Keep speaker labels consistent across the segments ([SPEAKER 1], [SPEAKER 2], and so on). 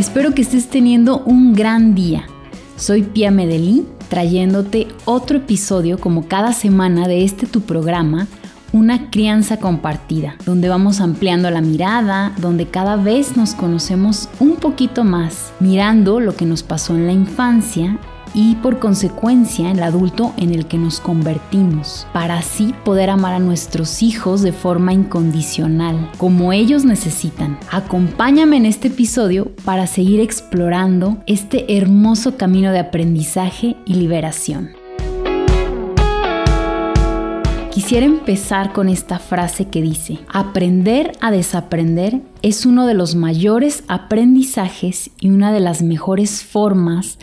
[SPEAKER 1] Espero que estés teniendo un gran día. Soy Pia Medellín, trayéndote otro episodio como cada semana de este tu programa, Una crianza compartida, donde vamos ampliando la mirada, donde cada vez nos conocemos un poquito más, mirando lo que nos pasó en la infancia y por consecuencia el adulto en el que nos convertimos, para así poder amar a nuestros hijos de forma incondicional, como ellos necesitan. Acompáñame en este episodio para seguir explorando este hermoso camino de aprendizaje y liberación. Quisiera empezar con esta frase que dice, aprender a desaprender es uno de los mayores aprendizajes y una de las mejores formas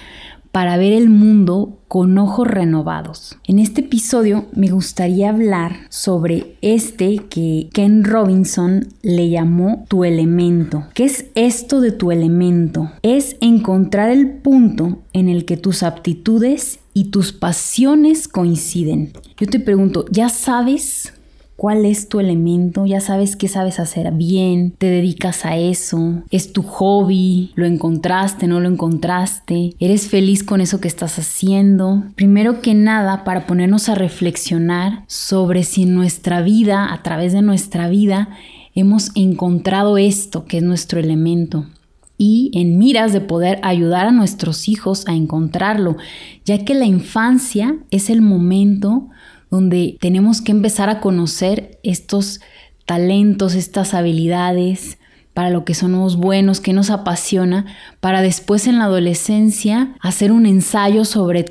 [SPEAKER 1] para ver el mundo con ojos renovados. En este episodio me gustaría hablar sobre este que Ken Robinson le llamó tu elemento. ¿Qué es esto de tu elemento? Es encontrar el punto en el que tus aptitudes y tus pasiones coinciden. Yo te pregunto, ¿ya sabes cuál es tu elemento, ya sabes qué sabes hacer bien, te dedicas a eso, es tu hobby, lo encontraste, no lo encontraste, eres feliz con eso que estás haciendo. Primero que nada, para ponernos a reflexionar sobre si en nuestra vida, a través de nuestra vida, hemos encontrado esto que es nuestro elemento y en miras de poder ayudar a nuestros hijos a encontrarlo, ya que la infancia es el momento donde tenemos que empezar a conocer estos talentos, estas habilidades, para lo que somos buenos, que nos apasiona, para después en la adolescencia hacer un ensayo sobre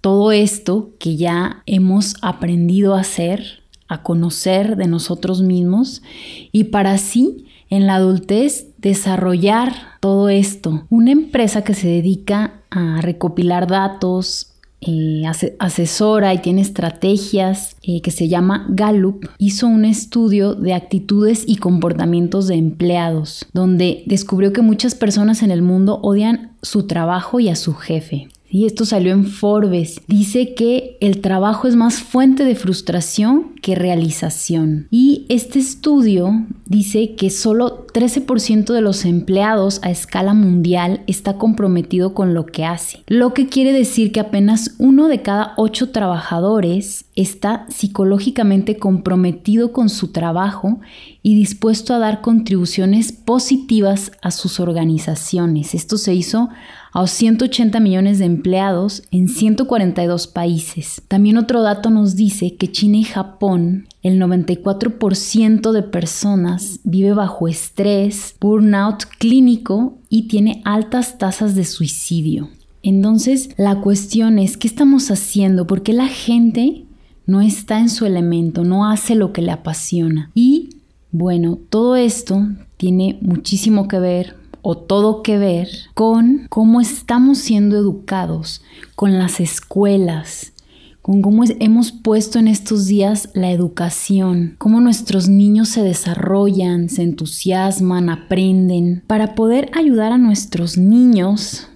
[SPEAKER 1] todo esto que ya hemos aprendido a hacer, a conocer de nosotros mismos y para así en la adultez desarrollar todo esto. Una empresa que se dedica a recopilar datos, eh, asesora y tiene estrategias eh, que se llama Gallup, hizo un estudio de actitudes y comportamientos de empleados, donde descubrió que muchas personas en el mundo odian su trabajo y a su jefe. Y esto salió en Forbes. Dice que el trabajo es más fuente de frustración que realización. Y este estudio dice que solo 13% de los empleados a escala mundial está comprometido con lo que hace. Lo que quiere decir que apenas uno de cada ocho trabajadores está psicológicamente comprometido con su trabajo y dispuesto a dar contribuciones positivas a sus organizaciones. Esto se hizo a 180 millones de empleados en 142 países. También otro dato nos dice que China y Japón, el 94% de personas vive bajo estrés, burnout clínico y tiene altas tasas de suicidio. Entonces, la cuestión es, ¿qué estamos haciendo? ¿Por qué la gente no está en su elemento, no hace lo que le apasiona? Y bueno, todo esto tiene muchísimo que ver o todo que ver con cómo estamos siendo educados, con las escuelas, con cómo hemos puesto en estos días la educación, cómo nuestros niños se desarrollan, se entusiasman, aprenden, para poder ayudar a nuestros niños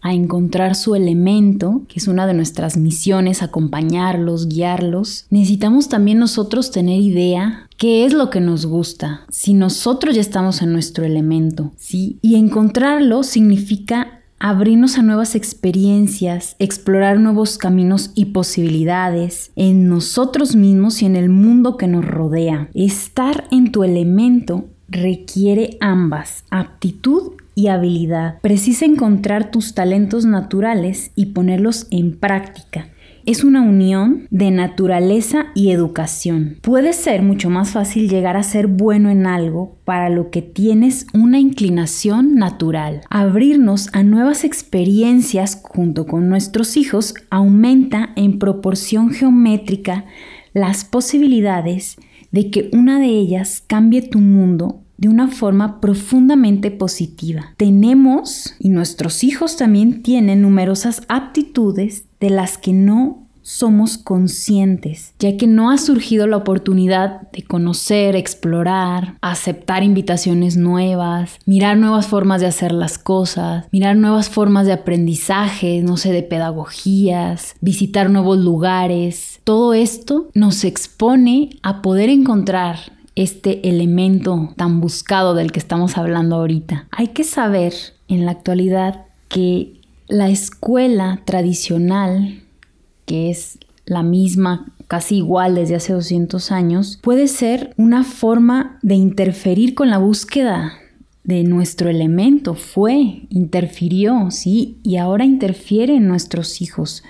[SPEAKER 1] a encontrar su elemento, que es una de nuestras misiones, acompañarlos, guiarlos, necesitamos también nosotros tener idea qué es lo que nos gusta, si nosotros ya estamos en nuestro elemento, ¿sí? Y encontrarlo significa abrirnos a nuevas experiencias, explorar nuevos caminos y posibilidades en nosotros mismos y en el mundo que nos rodea. Estar en tu elemento requiere ambas, aptitud y habilidad. Precisa encontrar tus talentos naturales y ponerlos en práctica es una unión de naturaleza y educación. Puede ser mucho más fácil llegar a ser bueno en algo para lo que tienes una inclinación natural. Abrirnos a nuevas experiencias junto con nuestros hijos aumenta en proporción geométrica las posibilidades de que una de ellas cambie tu mundo de una forma profundamente positiva. Tenemos, y nuestros hijos también tienen numerosas aptitudes de las que no somos conscientes, ya que no ha surgido la oportunidad de conocer, explorar, aceptar invitaciones nuevas, mirar nuevas formas de hacer las cosas, mirar nuevas formas de aprendizaje, no sé, de pedagogías, visitar nuevos lugares. Todo esto nos expone a poder encontrar este elemento tan buscado del que estamos hablando ahorita. Hay que saber en la actualidad que la escuela tradicional, que es la misma, casi igual desde hace 200 años, puede ser una forma de interferir con la búsqueda de nuestro elemento. Fue, interfirió, sí, y ahora interfiere en nuestros hijos,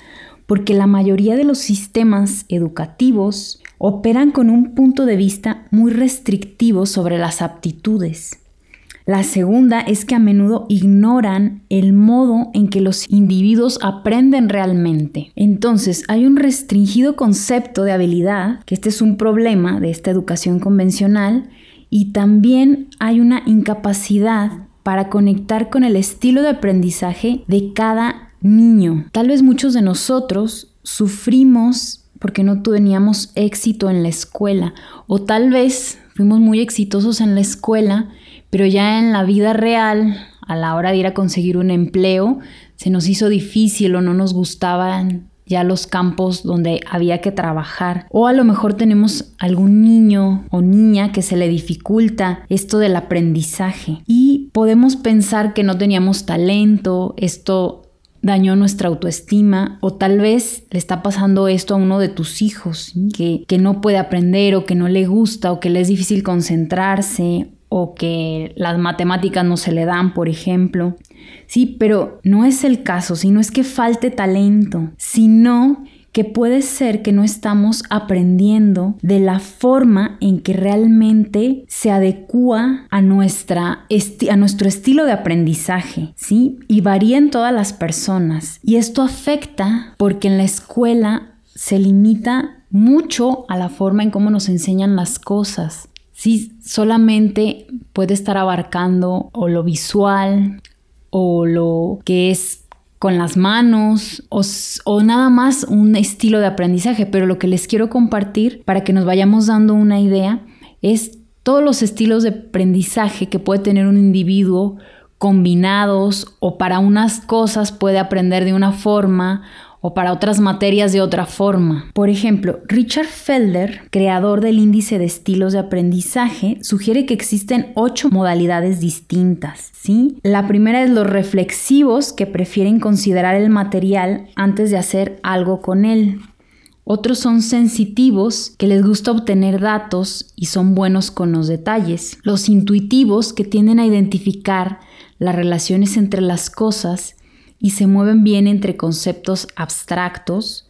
[SPEAKER 1] porque la mayoría de los sistemas educativos operan con un punto de vista muy restrictivo sobre las aptitudes. La segunda es que a menudo ignoran el modo en que los individuos aprenden realmente. Entonces, hay un restringido concepto de habilidad, que este es un problema de esta educación convencional, y también hay una incapacidad para conectar con el estilo de aprendizaje de cada niño. Tal vez muchos de nosotros sufrimos porque no teníamos éxito en la escuela o tal vez fuimos muy exitosos en la escuela pero ya en la vida real, a la hora de ir a conseguir un empleo, se nos hizo difícil o no nos gustaban ya los campos donde había que trabajar. O a lo mejor tenemos algún niño o niña que se le dificulta esto del aprendizaje. Y podemos pensar que no teníamos talento, esto dañó nuestra autoestima o tal vez le está pasando esto a uno de tus hijos que, que no puede aprender o que no le gusta o que le es difícil concentrarse o que las matemáticas no se le dan, por ejemplo. Sí, pero no es el caso, sino es que falte talento, sino que puede ser que no estamos aprendiendo de la forma en que realmente se adecua a, nuestra a nuestro estilo de aprendizaje, ¿sí? Y varía en todas las personas. Y esto afecta porque en la escuela se limita mucho a la forma en cómo nos enseñan las cosas. Sí, solamente puede estar abarcando o lo visual o lo que es con las manos o, o, nada más un estilo de aprendizaje, pero lo que les quiero compartir para que nos vayamos dando una idea es todos los estilos de aprendizaje que puede tener un individuo combinados o para unas cosas puede aprender de una forma o para otras materias de otra forma. Por ejemplo, Richard Felder, creador del índice de estilos de aprendizaje, sugiere que existen ocho modalidades distintas. ¿sí? La primera es los reflexivos que prefieren considerar el material antes de hacer algo con él. Otros son sensitivos, que les gusta obtener datos y son buenos con los detalles. Los intuitivos, que tienden a identificar las relaciones entre las cosas y se mueven bien entre conceptos abstractos.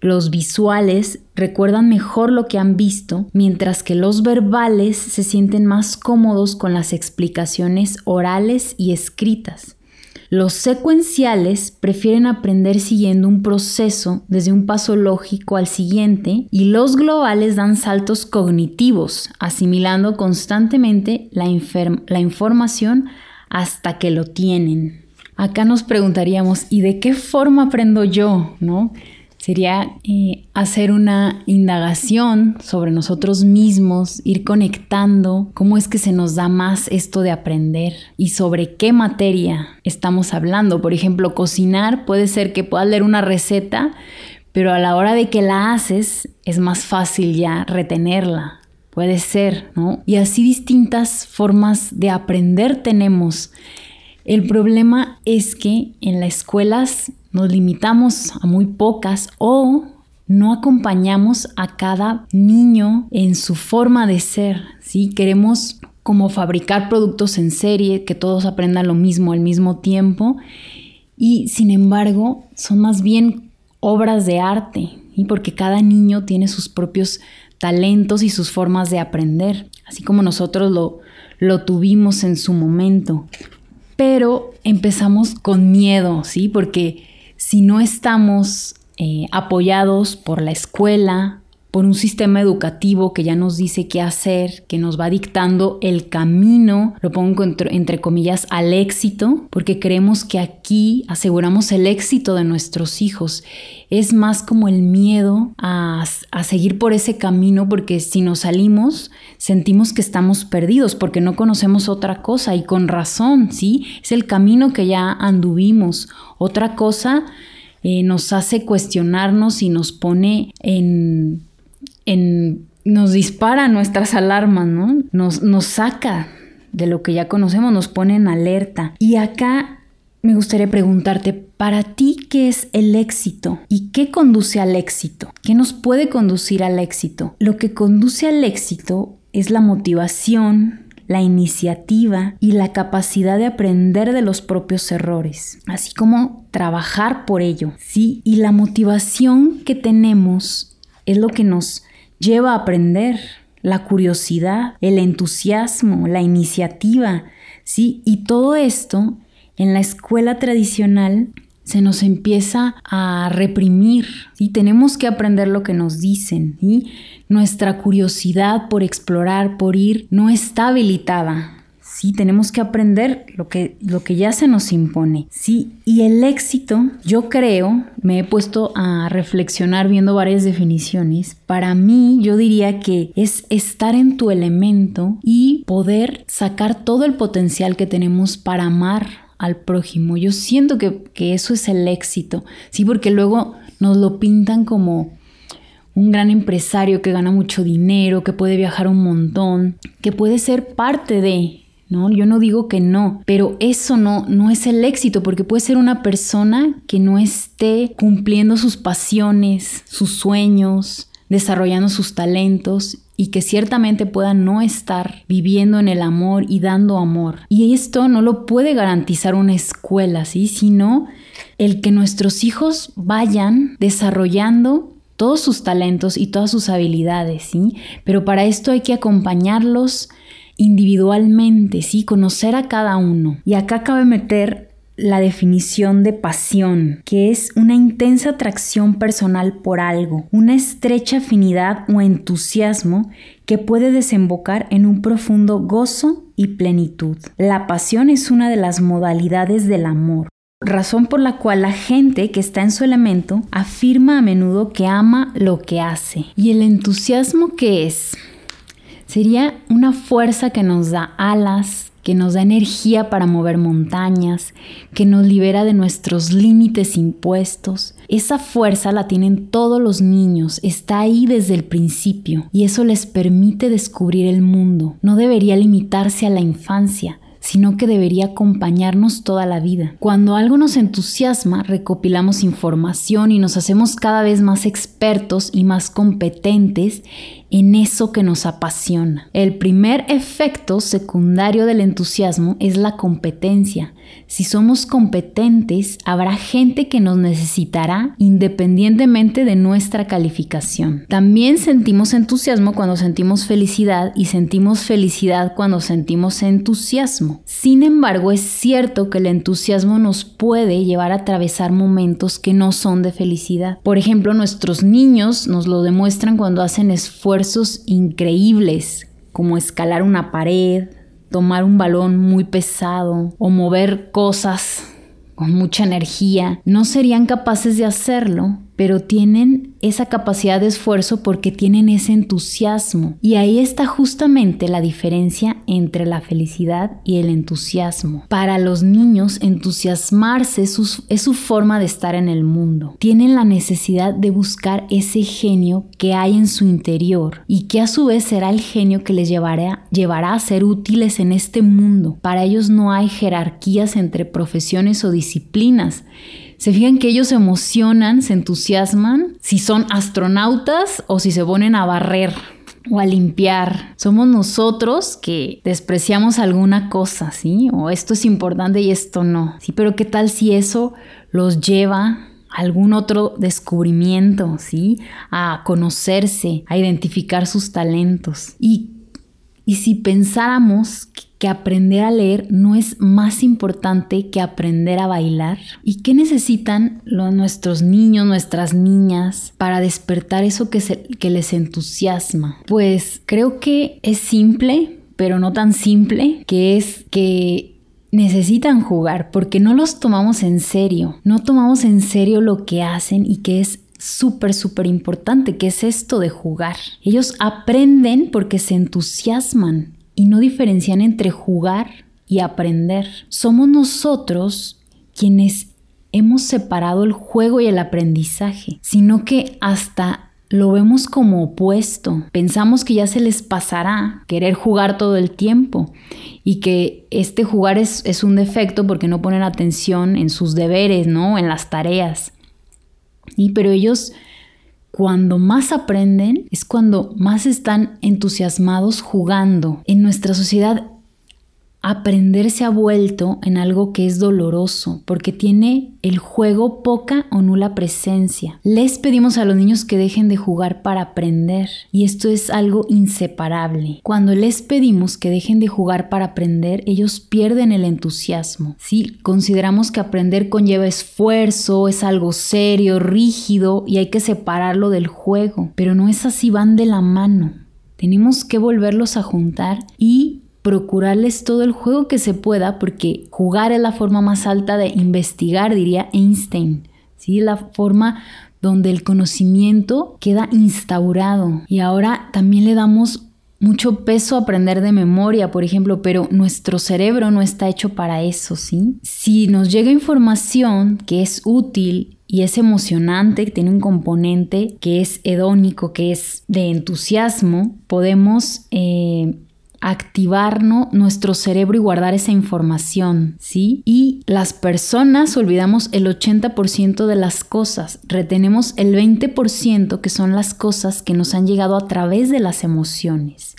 [SPEAKER 1] Los visuales recuerdan mejor lo que han visto, mientras que los verbales se sienten más cómodos con las explicaciones orales y escritas. Los secuenciales prefieren aprender siguiendo un proceso desde un paso lógico al siguiente y los globales dan saltos cognitivos, asimilando constantemente la, información hasta que lo tienen acá nos preguntaríamos, ¿y de qué forma aprendo yo? ¿No? Sería eh, hacer una indagación sobre nosotros mismos, ir conectando cómo es que se nos da más esto de aprender y sobre qué materia estamos hablando. Por ejemplo, cocinar puede ser que puedas leer una receta, pero a la hora de que la haces es más fácil ya retenerla. Puede ser, ¿no? Y así distintas formas de aprender tenemos el problema es que en las escuelas nos limitamos a muy pocas o no acompañamos a cada niño en su forma de ser, ¿sí? Queremos como fabricar productos en serie, que todos aprendan lo mismo al mismo tiempo y sin embargo son más bien obras de arte, y porque cada niño tiene sus propios talentos y sus formas de aprender, así como nosotros lo, lo tuvimos en su momento pero empezamos con miedo, ¿sí? Porque si no estamos eh, apoyados por la escuela, por un sistema educativo que ya nos dice qué hacer, que nos va dictando el camino, lo pongo entre, comillas, al éxito, porque creemos que aquí aseguramos el éxito de nuestros hijos. Es más como el miedo a, a seguir por ese camino, porque si nos salimos, sentimos que estamos perdidos, porque no conocemos otra cosa, y con razón, ¿sí? Es el camino que ya anduvimos. Otra cosa eh, nos hace cuestionarnos y nos pone en nos dispara nuestras alarmas, ¿no? Nos, nos saca de lo que ya conocemos, nos pone en alerta. Y acá me gustaría preguntarte, para ti, ¿qué es el éxito? ¿Y qué conduce al éxito? ¿Qué nos puede conducir al éxito? Lo que conduce al éxito es la motivación, la iniciativa y la capacidad de aprender de los propios errores, así como trabajar por ello, ¿sí? Y la motivación que tenemos es lo que nos lleva a aprender, la curiosidad, el entusiasmo, la iniciativa, ¿sí? Y todo esto en la escuela tradicional se nos empieza a reprimir y tenemos que aprender lo que nos dicen y nuestra curiosidad por explorar, por ir, no está habilitada. Sí, tenemos que aprender lo que, lo que ya se nos impone. Sí, y el éxito, yo creo, me he puesto a reflexionar viendo varias definiciones. Para mí, yo diría que es estar en tu elemento y poder sacar todo el potencial que tenemos para amar al prójimo. Yo siento que, eso es el éxito, ¿sí? Porque luego nos lo pintan como un gran empresario que gana mucho dinero, que puede viajar un montón, que puede ser parte de, ¿no? Yo no digo que no, pero eso no, no es el éxito, porque puede ser una persona que no esté cumpliendo sus pasiones, sus sueños, desarrollando sus talentos y que ciertamente pueda no estar viviendo en el amor y dando amor. Y esto no lo puede garantizar una escuela, ¿sí? Sino el que nuestros hijos vayan desarrollando todos sus talentos y todas sus habilidades, ¿sí? Pero para esto hay que acompañarlos individualmente, ¿sí? Conocer a cada uno. Y acá cabe meter la definición de pasión, que es una intensa atracción personal por algo, una estrecha afinidad o entusiasmo que puede desembocar en un profundo gozo y plenitud. La pasión es una de las modalidades del amor, razón por la cual la gente que está en su elemento afirma a menudo que ama lo que hace. ¿Y el entusiasmo qué es? Sería una fuerza que nos da alas, que nos da energía para mover montañas, que nos libera de nuestros límites impuestos. Esa fuerza la tienen todos los niños, está ahí desde el principio y eso les permite descubrir el mundo. No debería limitarse a la infancia, sino que debería acompañarnos toda la vida. Cuando algo nos entusiasma, recopilamos información y nos hacemos cada vez más expertos y más competentes en eso que nos apasiona. El primer efecto secundario del entusiasmo es la competencia. Si somos competentes, habrá gente que nos necesitará independientemente de nuestra calificación. También sentimos entusiasmo cuando sentimos felicidad y sentimos felicidad cuando sentimos entusiasmo. Sin embargo, es cierto que el entusiasmo nos puede llevar a atravesar momentos que no son de felicidad. Por ejemplo, nuestros niños nos lo demuestran cuando hacen esfuerzos increíbles, como escalar una pared, tomar un balón muy pesado o mover cosas con mucha energía, no serían capaces de hacerlo pero tienen esa capacidad de esfuerzo porque tienen ese entusiasmo. Y ahí está justamente la diferencia entre la felicidad y el entusiasmo. Para los niños, entusiasmarse es su, forma de estar en el mundo. Tienen la necesidad de buscar ese genio que hay en su interior y que a su vez será el genio que les llevará, a ser útiles en este mundo. Para ellos no hay jerarquías entre profesiones o disciplinas se fijan que ellos se emocionan, se entusiasman si son astronautas o si se ponen a barrer o a limpiar. Somos nosotros que despreciamos alguna cosa, ¿sí? O esto es importante y esto no. Sí, pero ¿qué tal si eso los lleva a algún otro descubrimiento, ¿sí? A conocerse, a identificar sus talentos. Y, y si pensáramos que que aprender a leer no es más importante que aprender a bailar? ¿Y qué necesitan nuestros niños, nuestras niñas para despertar eso que, que les entusiasma? Pues creo que es simple, pero no tan simple, que es que necesitan jugar porque no los tomamos en serio, no tomamos en serio lo que hacen y que es súper, súper importante, que es esto de jugar. Ellos aprenden porque se entusiasman y no diferencian entre jugar y aprender. Somos nosotros quienes hemos separado el juego y el aprendizaje, sino que hasta lo vemos como opuesto. Pensamos que ya se les pasará querer jugar todo el tiempo y que este jugar es, es un defecto porque no ponen atención en sus deberes, ¿no? En las tareas. Y pero ellos cuando más aprenden es cuando más están entusiasmados jugando. En nuestra sociedad aprender se ha vuelto en algo que es doloroso porque tiene el juego poca o nula presencia. Les pedimos a los niños que dejen de jugar para aprender y esto es algo inseparable. Cuando les pedimos que dejen de jugar para aprender, ellos pierden el entusiasmo. Si consideramos que aprender conlleva esfuerzo, es algo serio, rígido y hay que separarlo del juego, pero no es así, van de la mano. Tenemos que volverlos a juntar y procurarles todo el juego que se pueda, porque jugar es la forma más alta de investigar, diría Einstein. ¿sí? La forma donde el conocimiento queda instaurado. Y ahora también le damos mucho peso a aprender de memoria, por ejemplo, pero nuestro cerebro no está hecho para eso, ¿sí? Si nos llega información que es útil y es emocionante, que tiene un componente que es hedónico, que es de entusiasmo, podemos eh, activar nuestro cerebro y guardar esa información, ¿sí? Y las personas olvidamos el 80% de las cosas, retenemos el 20% que son las cosas que nos han llegado a través de las emociones.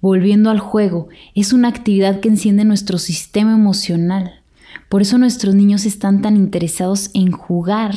[SPEAKER 1] Volviendo al juego, es una actividad que enciende nuestro sistema emocional. Por eso nuestros niños están tan interesados en jugar,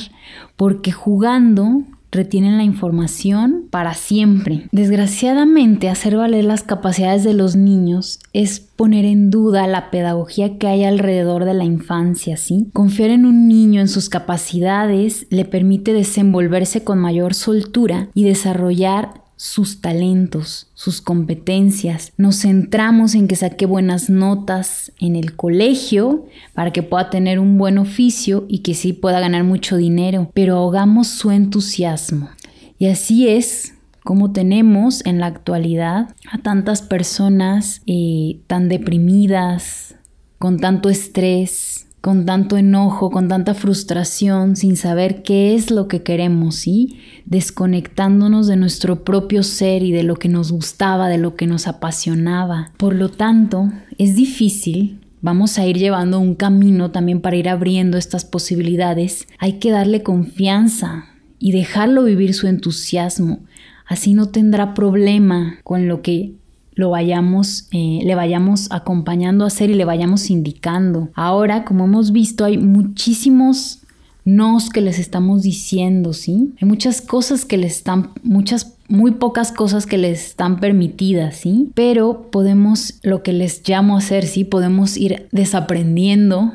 [SPEAKER 1] porque jugando retienen la información para siempre. Desgraciadamente, hacer valer las capacidades de los niños es poner en duda la pedagogía que hay alrededor de la infancia, ¿sí? Confiar en un niño en sus capacidades le permite desenvolverse con mayor soltura y desarrollar sus talentos, sus competencias. Nos centramos en que saque buenas notas en el colegio para que pueda tener un buen oficio y que sí pueda ganar mucho dinero, pero ahogamos su entusiasmo. Y así es como tenemos en la actualidad a tantas personas eh, tan deprimidas, con tanto estrés, con tanto enojo, con tanta frustración, sin saber qué es lo que queremos, ¿sí? Desconectándonos de nuestro propio ser y de lo que nos gustaba, de lo que nos apasionaba. Por lo tanto, es difícil. Vamos a ir llevando un camino también para ir abriendo estas posibilidades. Hay que darle confianza y dejarlo vivir su entusiasmo. Así no tendrá problema con lo que lo vayamos, eh, le vayamos acompañando a hacer y le vayamos indicando. Ahora, como hemos visto, hay muchísimos nos que les estamos diciendo, ¿sí? Hay muchas cosas que les están, muchas, muy pocas cosas que les están permitidas, ¿sí? Pero podemos, lo que les llamo hacer, ¿sí? Podemos ir desaprendiendo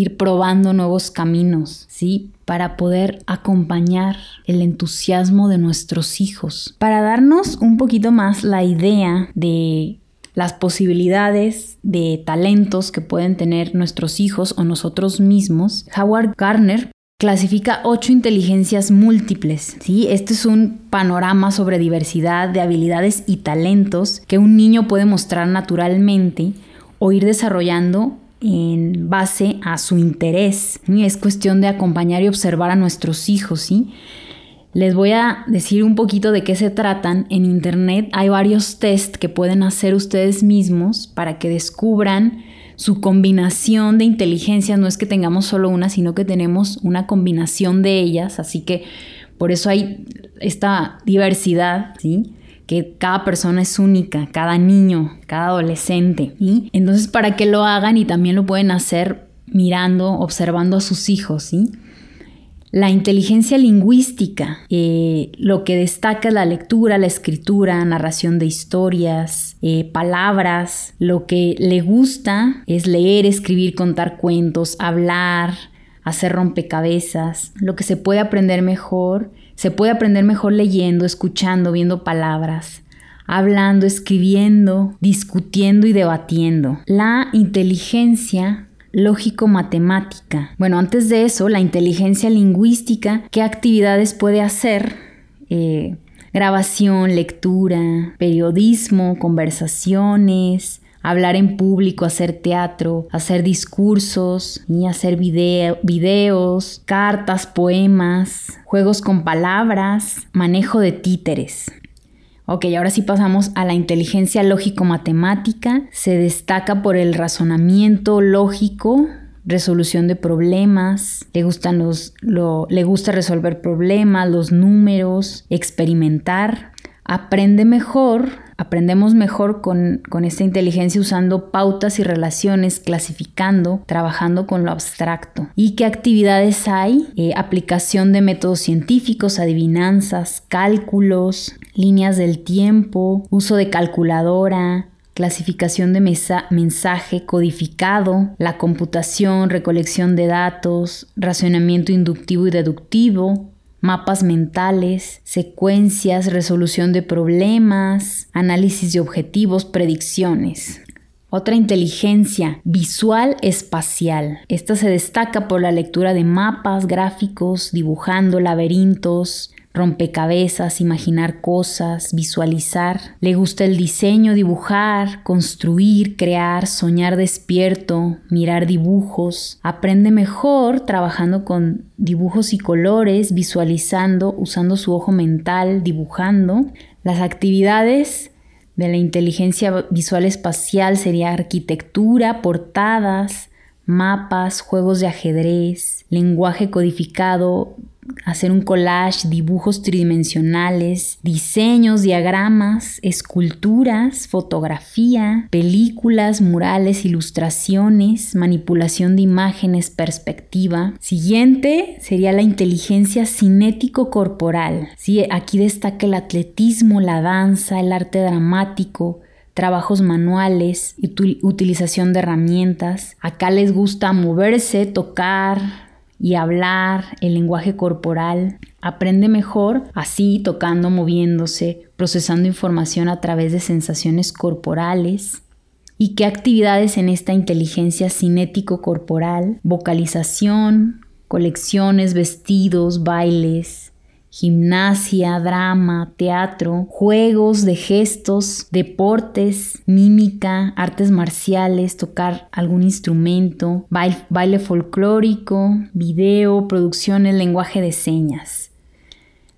[SPEAKER 1] ir probando nuevos caminos, ¿sí? Para poder acompañar el entusiasmo de nuestros hijos. Para darnos un poquito más la idea de las posibilidades de talentos que pueden tener nuestros hijos o nosotros mismos, Howard Gardner clasifica ocho inteligencias múltiples. ¿sí? Este es un panorama sobre diversidad de habilidades y talentos que un niño puede mostrar naturalmente o ir desarrollando en base a su interés. Es cuestión de acompañar y observar a nuestros hijos, ¿sí? Les voy a decir un poquito de qué se tratan. En internet hay varios test que pueden hacer ustedes mismos para que descubran su combinación de inteligencias. No es que tengamos solo una, sino que tenemos una combinación de ellas. Así que por eso hay esta diversidad, ¿sí? Que cada persona es única, cada niño, cada adolescente. ¿sí? Entonces, para que lo hagan y también lo pueden hacer mirando, observando a sus hijos. La inteligencia lingüística, eh, lo que destaca es la lectura, la escritura, narración de historias, eh, palabras. Lo que le gusta es leer, escribir, contar cuentos, hablar, hacer rompecabezas. Lo que se puede aprender mejor se puede aprender mejor leyendo, escuchando, viendo palabras, hablando, escribiendo, discutiendo y debatiendo. La inteligencia lógico-matemática. Bueno, antes de eso, la inteligencia lingüística, ¿qué actividades puede hacer? Eh, grabación, lectura, periodismo, conversaciones, hablar en público, hacer teatro, hacer discursos y hacer videos, cartas, poemas, juegos con palabras, manejo de títeres. Ok, ahora sí pasamos a la inteligencia lógico-matemática. Se destaca por el razonamiento lógico, resolución de problemas, le, gustan los, le gusta resolver problemas, los números, experimentar, aprende mejor, aprendemos mejor con, esta inteligencia usando pautas y relaciones, clasificando, trabajando con lo abstracto. ¿Y qué actividades hay? Eh, aplicación de métodos científicos, adivinanzas, cálculos, líneas del tiempo, uso de calculadora, clasificación de mensaje codificado, la computación, recolección de datos, racionamiento inductivo y deductivo, mapas mentales, secuencias, resolución de problemas, análisis de objetivos, predicciones. Otra inteligencia visual espacial. Esta se destaca por la lectura de mapas, gráficos, dibujando laberintos, rompecabezas, imaginar cosas, visualizar. Le gusta el diseño, dibujar, construir, crear, soñar despierto, mirar dibujos. Aprende mejor trabajando con dibujos y colores, visualizando, usando su ojo mental, dibujando. Las actividades de la inteligencia visual espacial sería arquitectura, portadas, mapas, juegos de ajedrez, lenguaje codificado, hacer un collage, dibujos tridimensionales, diseños, diagramas, esculturas, fotografía, películas, murales, ilustraciones, manipulación de imágenes, perspectiva. Siguiente sería la inteligencia cinético corporal. Sí, aquí destaca el atletismo, la danza, el arte dramático, trabajos manuales, utilización de herramientas. Acá les gusta moverse, tocar, y hablar, el lenguaje corporal. Aprende mejor así, tocando, moviéndose, procesando información a través de sensaciones corporales. ¿Y qué actividades en esta inteligencia cinético corporal? Vocalización, colecciones, vestidos, bailes, gimnasia, drama, teatro, juegos de gestos, deportes, mímica, artes marciales, tocar algún instrumento, baile, folclórico, video, producciones, lenguaje de señas.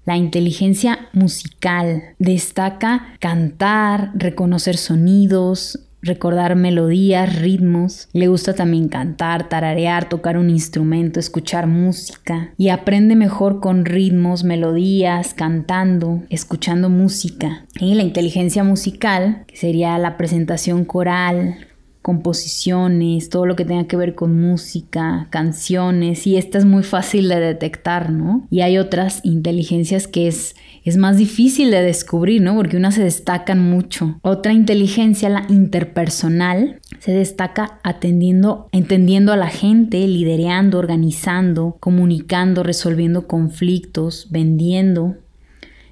[SPEAKER 1] La inteligencia musical destaca cantar, reconocer sonidos, recordar melodías, ritmos. Le gusta también cantar, tararear, tocar un instrumento, escuchar música y aprende mejor con ritmos, melodías, cantando, escuchando música. Y la inteligencia musical, que sería la presentación coral, composiciones, todo lo que tenga que ver con música, canciones, y esta es muy fácil de detectar, ¿no? Y hay otras inteligencias que es, es más difícil de descubrir, ¿no? Porque unas se destacan mucho. Otra inteligencia, la interpersonal, se destaca atendiendo, entendiendo a la gente, liderando, organizando, comunicando, resolviendo conflictos, vendiendo,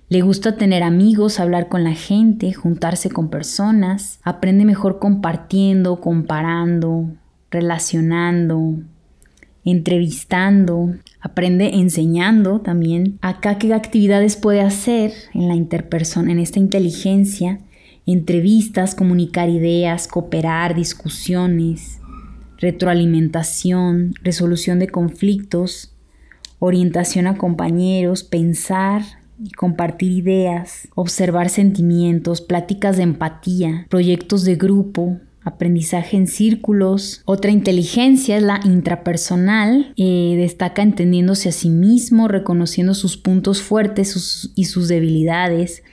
[SPEAKER 1] le gusta tener amigos, hablar con la gente, juntarse con personas. Aprende mejor compartiendo, comparando, relacionando, entrevistando. Aprende enseñando también. Acá qué actividades puede hacer en la interpersona, en esta inteligencia. Entrevistas, comunicar ideas, cooperar, discusiones, retroalimentación, resolución de conflictos, orientación a compañeros, pensar, compartir ideas, observar sentimientos, pláticas de empatía, proyectos de grupo, aprendizaje en círculos. Otra inteligencia es la intrapersonal, eh, destaca entendiéndose a sí mismo, reconociendo sus puntos fuertes y sus debilidades,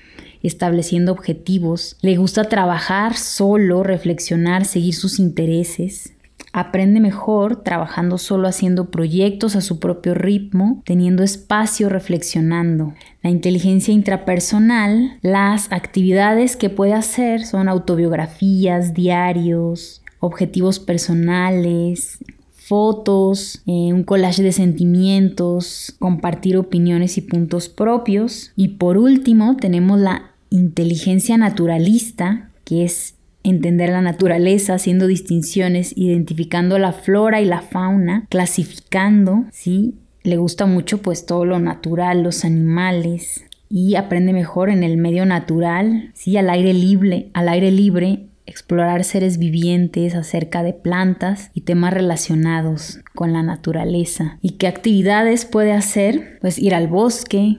[SPEAKER 1] estableciendo objetivos. Le gusta trabajar solo, reflexionar, seguir sus intereses. Aprende mejor trabajando solo haciendo proyectos a su propio ritmo, teniendo espacio reflexionando. La inteligencia intrapersonal, las actividades que puede hacer son autobiografías, diarios, objetivos personales, fotos, eh, un collage de sentimientos, compartir opiniones y puntos propios. Y por último tenemos la inteligencia naturalista, que es entender la naturaleza, haciendo distinciones, identificando la flora y la fauna, clasificando, ¿sí? Le gusta mucho pues todo lo natural, los animales y aprende mejor en el medio natural, ¿sí? Al aire libre, al aire libre explorar seres vivientes acerca de plantas y temas relacionados con la naturaleza. ¿Y qué actividades puede hacer? Pues ir al bosque,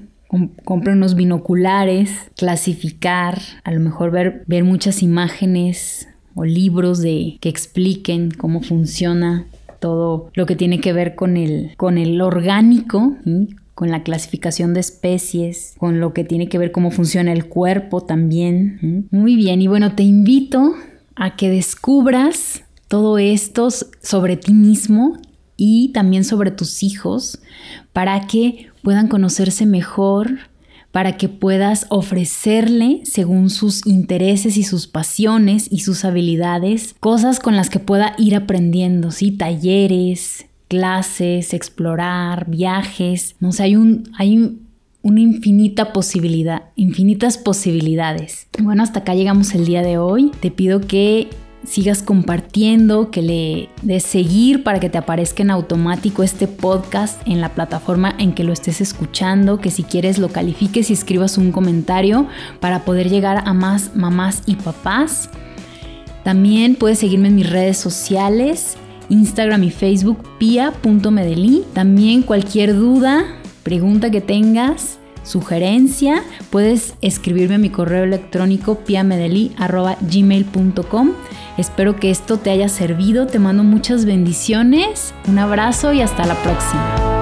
[SPEAKER 1] comprar unos binoculares, clasificar, a lo mejor ver, ver muchas imágenes o libros de, que expliquen cómo funciona todo lo que tiene que ver con el, con el orgánico, con la clasificación de especies, con lo que tiene que ver cómo funciona el cuerpo también. Muy bien, y bueno, te invito a que descubras todo esto sobre ti mismo y también sobre tus hijos para que puedan conocerse mejor, para que puedas ofrecerle, según sus intereses y sus pasiones y sus habilidades, cosas con las que pueda ir aprendiendo, ¿sí? Talleres, clases, explorar, viajes. No sé, hay un, hay una infinita posibilidad, infinitas posibilidades. Bueno, hasta acá llegamos el día de hoy. Te pido que sigas compartiendo, que le des seguir para que te aparezca en automático este podcast en la plataforma en que lo estés escuchando, que si quieres lo califiques y escribas un comentario para poder llegar a más mamás y papás. También puedes seguirme en mis redes sociales, Instagram y Facebook, pia.medellín. También cualquier duda, pregunta que tengas, sugerencia, puedes escribirme a mi correo electrónico piamedeli.gmail.com. Espero que esto te haya servido, te mando muchas bendiciones, un abrazo y hasta la próxima.